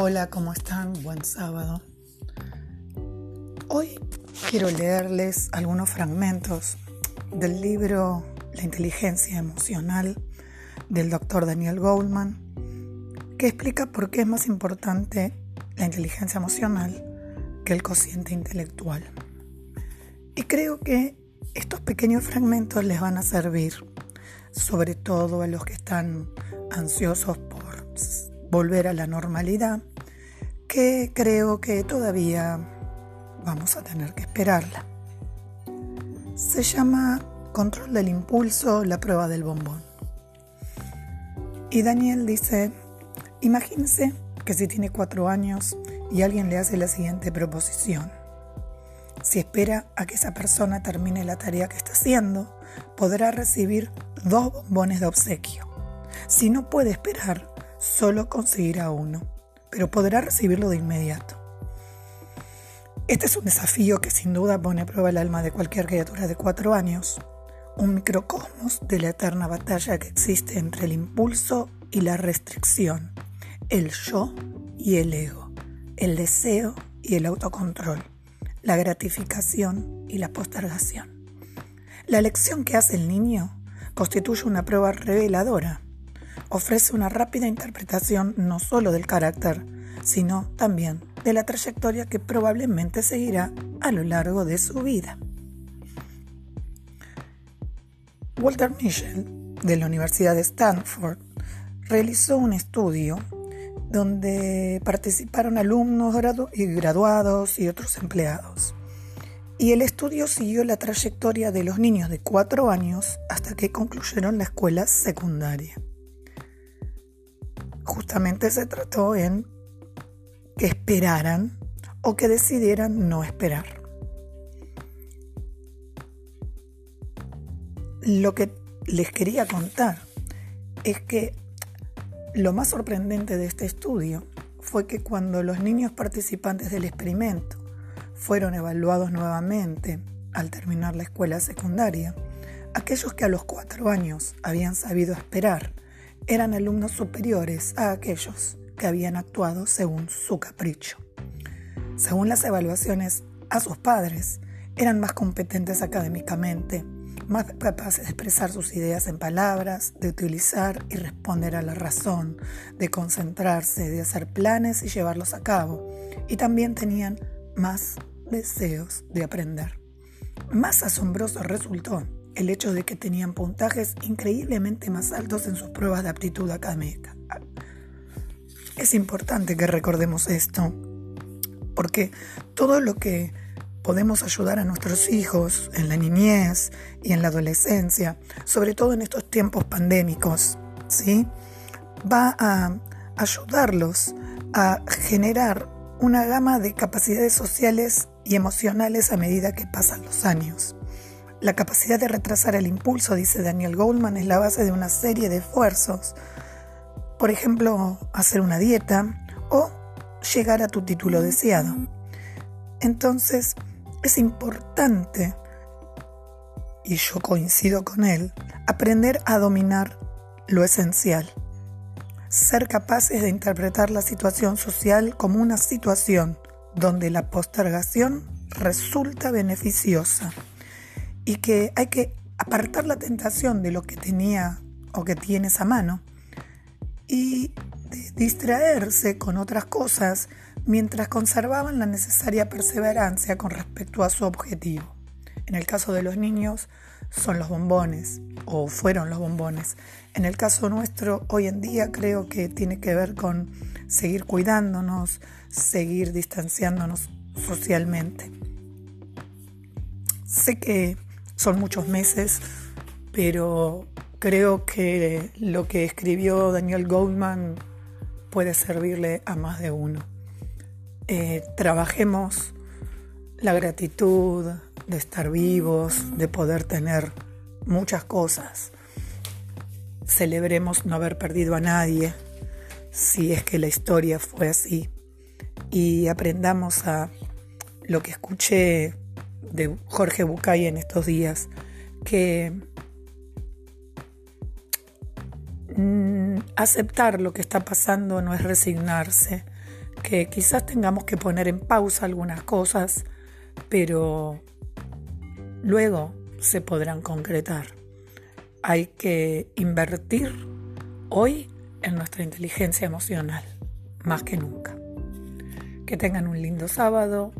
Hola, ¿cómo están? Buen sábado. Hoy quiero leerles algunos fragmentos del libro La inteligencia emocional del doctor Daniel Goldman, que explica por qué es más importante la inteligencia emocional que el cociente intelectual. Y creo que estos pequeños fragmentos les van a servir, sobre todo a los que están ansiosos por volver a la normalidad, que creo que todavía vamos a tener que esperarla. Se llama Control del Impulso, la prueba del bombón. Y Daniel dice, imagínese que si tiene cuatro años y alguien le hace la siguiente proposición. Si espera a que esa persona termine la tarea que está haciendo, podrá recibir dos bombones de obsequio. Si no puede esperar, solo conseguirá uno, pero podrá recibirlo de inmediato. Este es un desafío que sin duda pone a prueba el alma de cualquier criatura de cuatro años, un microcosmos de la eterna batalla que existe entre el impulso y la restricción, el yo y el ego, el deseo y el autocontrol, la gratificación y la postergación. La lección que hace el niño constituye una prueba reveladora ofrece una rápida interpretación no solo del carácter, sino también de la trayectoria que probablemente seguirá a lo largo de su vida. Walter Mischel, de la Universidad de Stanford, realizó un estudio donde participaron alumnos y graduados y otros empleados. Y el estudio siguió la trayectoria de los niños de 4 años hasta que concluyeron la escuela secundaria justamente se trató en que esperaran o que decidieran no esperar. Lo que les quería contar es que lo más sorprendente de este estudio fue que cuando los niños participantes del experimento fueron evaluados nuevamente al terminar la escuela secundaria, aquellos que a los cuatro años habían sabido esperar eran alumnos superiores a aquellos que habían actuado según su capricho. Según las evaluaciones a sus padres, eran más competentes académicamente, más capaces de expresar sus ideas en palabras, de utilizar y responder a la razón, de concentrarse, de hacer planes y llevarlos a cabo, y también tenían más deseos de aprender. Más asombroso resultó el hecho de que tenían puntajes increíblemente más altos en sus pruebas de aptitud académica. Es importante que recordemos esto, porque todo lo que podemos ayudar a nuestros hijos en la niñez y en la adolescencia, sobre todo en estos tiempos pandémicos, ¿sí? va a ayudarlos a generar una gama de capacidades sociales y emocionales a medida que pasan los años. La capacidad de retrasar el impulso, dice Daniel Goldman, es la base de una serie de esfuerzos. Por ejemplo, hacer una dieta o llegar a tu título deseado. Entonces, es importante, y yo coincido con él, aprender a dominar lo esencial. Ser capaces de interpretar la situación social como una situación donde la postergación resulta beneficiosa y que hay que apartar la tentación de lo que tenía o que tienes a mano y distraerse con otras cosas mientras conservaban la necesaria perseverancia con respecto a su objetivo. En el caso de los niños son los bombones o fueron los bombones. En el caso nuestro hoy en día creo que tiene que ver con seguir cuidándonos, seguir distanciándonos socialmente. Sé que son muchos meses, pero creo que lo que escribió Daniel Goldman puede servirle a más de uno. Eh, trabajemos la gratitud de estar vivos, de poder tener muchas cosas. Celebremos no haber perdido a nadie, si es que la historia fue así. Y aprendamos a lo que escuché de Jorge Bucay en estos días, que mm, aceptar lo que está pasando no es resignarse, que quizás tengamos que poner en pausa algunas cosas, pero luego se podrán concretar. Hay que invertir hoy en nuestra inteligencia emocional, más que nunca. Que tengan un lindo sábado,